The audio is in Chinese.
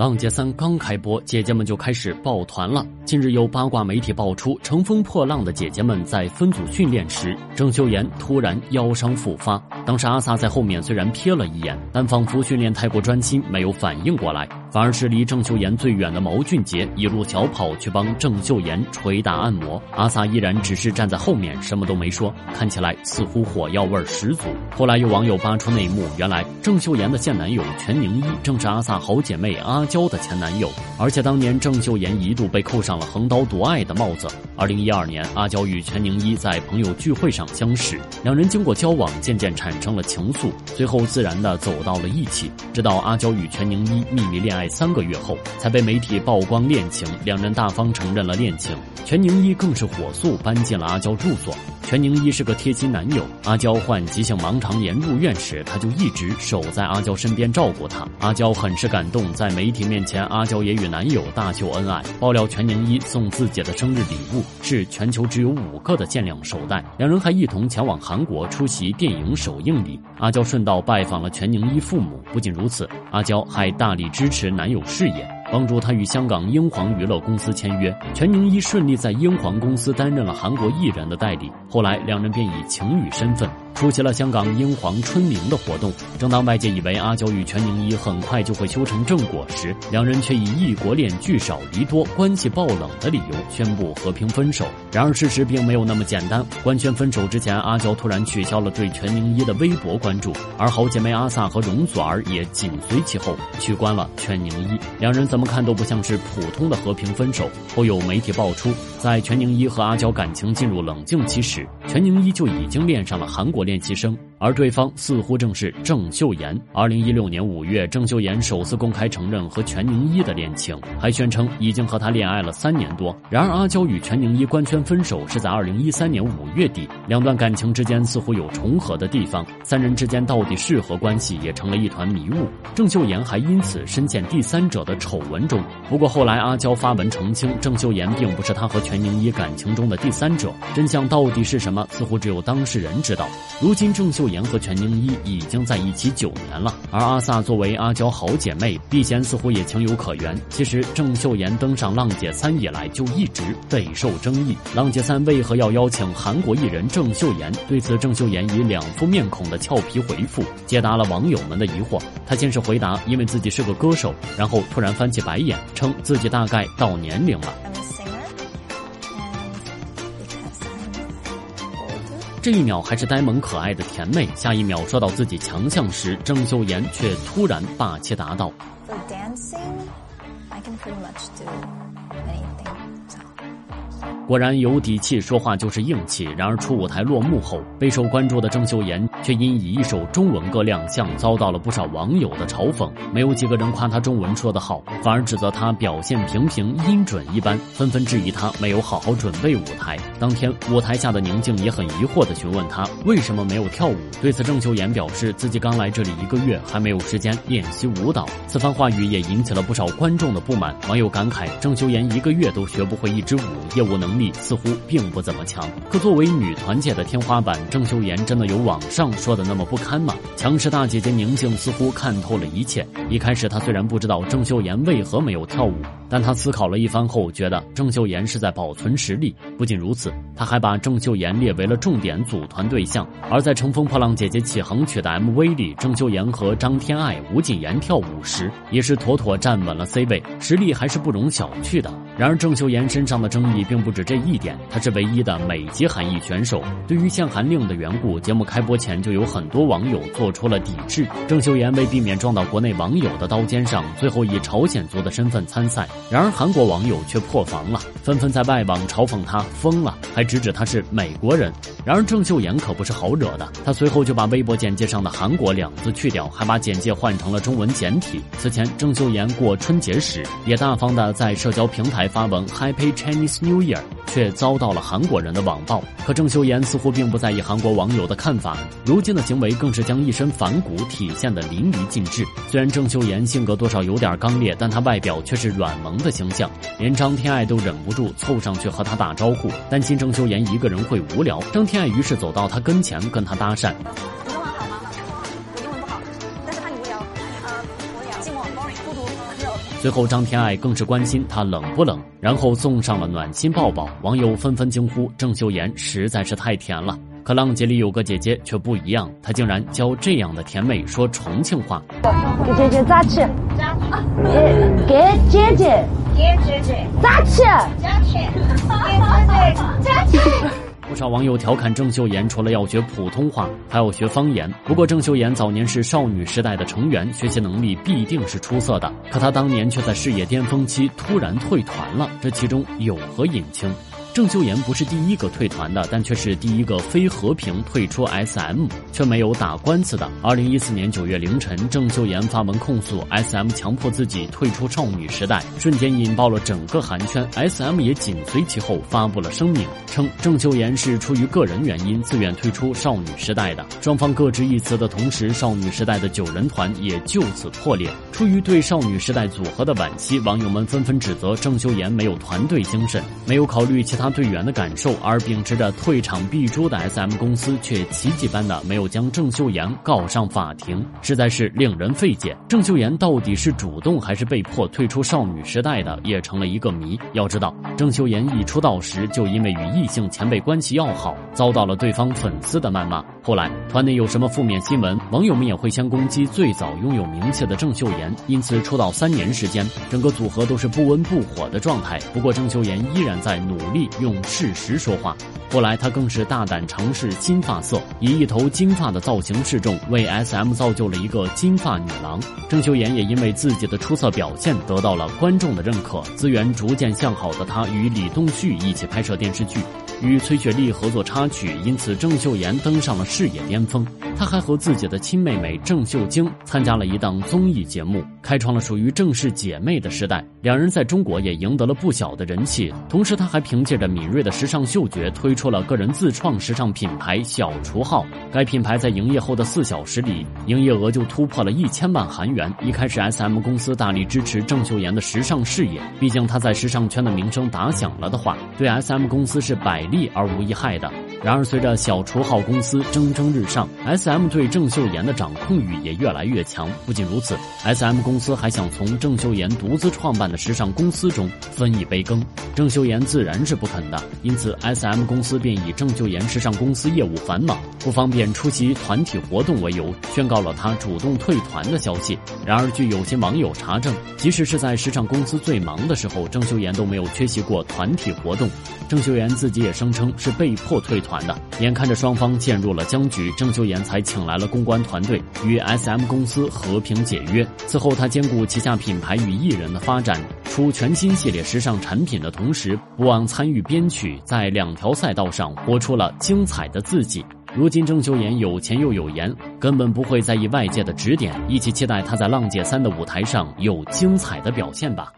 浪姐三刚开播，姐姐们就开始抱团了。近日有八卦媒体爆出，乘风破浪的姐姐们在分组训练时，郑秀妍突然腰伤复发。当时阿 sa 在后面虽然瞥了一眼，但仿佛训练太过专心，没有反应过来。反而是离郑秀妍最远的毛俊杰一路小跑去帮郑秀妍捶打按摩，阿 sa 依然只是站在后面，什么都没说，看起来似乎火药味十足。后来有网友扒出内幕，原来郑秀妍的现男友全宁一正是阿 sa 好姐妹阿交的前男友，而且当年郑秀妍一度被扣上了横刀夺爱的帽子。二零一二年，阿娇与全宁一在朋友聚会上相识，两人经过交往，渐渐产生了情愫，最后自然的走到了一起。直到阿娇与全宁一秘密恋爱。三个月后，才被媒体曝光恋情，两人大方承认了恋情。全宁一更是火速搬进了阿娇住所。全宁一是个贴心男友，阿娇患急性盲肠炎入院时，他就一直守在阿娇身边照顾她。阿娇很是感动，在媒体面前，阿娇也与男友大秀恩爱。爆料全宁一送自己的生日礼物是全球只有五个的限量手袋，两人还一同前往韩国出席电影首映礼。阿娇顺道拜访了全宁一父母。不仅如此，阿娇还大力支持男友事业。帮助他与香港英皇娱乐公司签约，全宁一顺利在英皇公司担任了韩国艺人的代理。后来，两人便以情侣身份。出席了香港英皇春茗的活动。正当外界以为阿娇与全宁一很快就会修成正果时，两人却以异国恋聚少离多、关系爆冷的理由宣布和平分手。然而事实并没有那么简单。官宣分手之前，阿娇突然取消了对全宁一的微博关注，而好姐妹阿 sa 和容祖儿也紧随其后取关了全宁一。两人怎么看都不像是普通的和平分手。后有媒体爆出，在全宁一和阿娇感情进入冷静期时，全宁一就已经恋上了韩国我练习生。而对方似乎正是郑秀妍。二零一六年五月，郑秀妍首次公开承认和全宁一的恋情，还宣称已经和他恋爱了三年多。然而，阿娇与全宁一官宣分手是在二零一三年五月底，两段感情之间似乎有重合的地方，三人之间到底是何关系，也成了一团迷雾。郑秀妍还因此深陷第三者的丑闻中。不过后来，阿娇发文澄清，郑秀妍并不是她和全宁一感情中的第三者。真相到底是什么？似乎只有当事人知道。如今，郑秀。妍和全宁一已经在一起九年了，而阿萨作为阿娇好姐妹，避嫌似乎也情有可原。其实郑秀妍登上《浪姐三》以来就一直备受争议，《浪姐三》为何要邀请韩国艺人郑秀妍？对此，郑秀妍以两副面孔的俏皮回复，解答了网友们的疑惑。她先是回答，因为自己是个歌手，然后突然翻起白眼，称自己大概到年龄了。这一秒还是呆萌可爱的甜妹，下一秒说到自己强项时，郑秀妍却突然霸气答道。果然有底气，说话就是硬气。然而出舞台落幕后，备受关注的郑秀妍却因以一首中文歌亮相，遭到了不少网友的嘲讽。没有几个人夸她中文说得好，反而指责她表现平平，音准一般，纷纷质疑她没有好好准备舞台。当天舞台下的宁静也很疑惑地询问她为什么没有跳舞。对此，郑秀妍表示自己刚来这里一个月，还没有时间练习舞蹈。此番话语也引起了不少观众的不满。网友感慨：郑秀妍一个月都学不会一支舞，业务能力。似乎并不怎么强，可作为女团界的天花板，郑秀妍真的有网上说的那么不堪吗？强势大姐姐宁静似乎看透了一切。一开始，她虽然不知道郑秀妍为何没有跳舞，但她思考了一番后，觉得郑秀妍是在保存实力。不仅如此，她还把郑秀妍列为了重点组团对象。而在《乘风破浪姐姐启航曲》的 MV 里，郑秀妍和张天爱、吴谨言跳舞时，也是妥妥站稳了 C 位，实力还是不容小觑的。然而，郑秀妍身上的争议并不止这一点，她是唯一的美籍韩裔选手。对于限韩令的缘故，节目开播前就有很多网友做出了抵制。郑秀妍为避免撞到国内网友的刀尖上，最后以朝鲜族的身份参赛。然而，韩国网友却破防了，纷纷在外网嘲讽她疯了，还直指她是美国人。然而，郑秀妍可不是好惹的，她随后就把微博简介上的“韩国”两字去掉，还把简介换成了中文简体。此前，郑秀妍过春节时也大方的在社交平台。发文 Happy Chinese New Year，却遭到了韩国人的网暴。可郑秀妍似乎并不在意韩国网友的看法，如今的行为更是将一身反骨体现的淋漓尽致。虽然郑秀妍性格多少有点刚烈，但她外表却是软萌的形象，连张天爱都忍不住凑上去和她打招呼，担心郑秀妍一个人会无聊。张天爱于是走到她跟前跟她搭讪。随后张天爱更是关心他冷不冷，然后送上了暖心抱抱，网友纷纷惊呼郑秀妍实在是太甜了。可浪姐里有个姐姐却不一样，她竟然教这样的甜美说重庆话。给姐姐扎起，给给姐姐，给姐姐扎起，扎起，给姐姐扎起。不少网友调侃郑秀妍，除了要学普通话，还要学方言。不过郑秀妍早年是少女时代的成员，学习能力必定是出色的。可她当年却在事业巅峰期突然退团了，这其中有何隐情？郑秀妍不是第一个退团的，但却是第一个非和平退出 SM 却没有打官司的。二零一四年九月凌晨，郑秀妍发文控诉 SM 强迫自己退出少女时代，瞬间引爆了整个韩圈。SM 也紧随其后发布了声明，称郑秀妍是出于个人原因自愿退出少女时代的。双方各执一词的同时，少女时代的九人团也就此破裂。出于对少女时代组合的惋惜，网友们纷纷指责郑秀妍没有团队精神，没有考虑其他。他队员的感受，而秉持着退场必诛的 SM 公司却奇迹般的没有将郑秀妍告上法庭，实在是令人费解。郑秀妍到底是主动还是被迫退出少女时代的，也成了一个谜。要知道，郑秀妍一出道时就因为与异性前辈关系要好，遭到了对方粉丝的谩骂。后来团内有什么负面新闻，网友们也会先攻击最早拥有名气的郑秀妍。因此出道三年时间，整个组合都是不温不火的状态。不过郑秀妍依然在努力。用事实说话。后来，他更是大胆尝试金发色，以一头金发的造型示众，为 S.M 造就了一个金发女郎。郑秀妍也因为自己的出色表现得到了观众的认可，资源逐渐向好的她与李栋旭一起拍摄电视剧。与崔雪莉合作插曲，因此郑秀妍登上了事业巅峰。他还和自己的亲妹妹郑秀晶参加了一档综艺节目，开创了属于郑氏姐妹的时代。两人在中国也赢得了不小的人气。同时，他还凭借着敏锐的时尚嗅觉，推出了个人自创时尚品牌“小厨号”。该品牌在营业后的四小时里，营业额就突破了一千万韩元。一开始，S.M 公司大力支持郑秀妍的时尚事业，毕竟她在时尚圈的名声打响了的话，对 S.M 公司是百。利而无一害的。然而，随着小厨号公司蒸蒸日上，SM M 对郑秀妍的掌控欲也越来越强。不仅如此，S.M 公司还想从郑秀妍独自创办的时尚公司中分一杯羹。郑秀妍自然是不肯的，因此 S.M 公司便以郑秀妍时尚公司业务繁忙，不方便出席团体活动为由，宣告了他主动退团的消息。然而，据有些网友查证，即使是在时尚公司最忙的时候，郑秀妍都没有缺席过团体活动。郑秀妍自己也声称是被迫退。团的，眼看着双方陷入了僵局，郑秀妍才请来了公关团队与 S.M 公司和平解约。此后，他兼顾旗下品牌与艺人的发展，出全新系列时尚产品的同时，不忘参与编曲，在两条赛道上活出了精彩的自己。如今，郑秀妍有钱又有颜，根本不会在意外界的指点。一起期待她在《浪姐三》的舞台上有精彩的表现吧。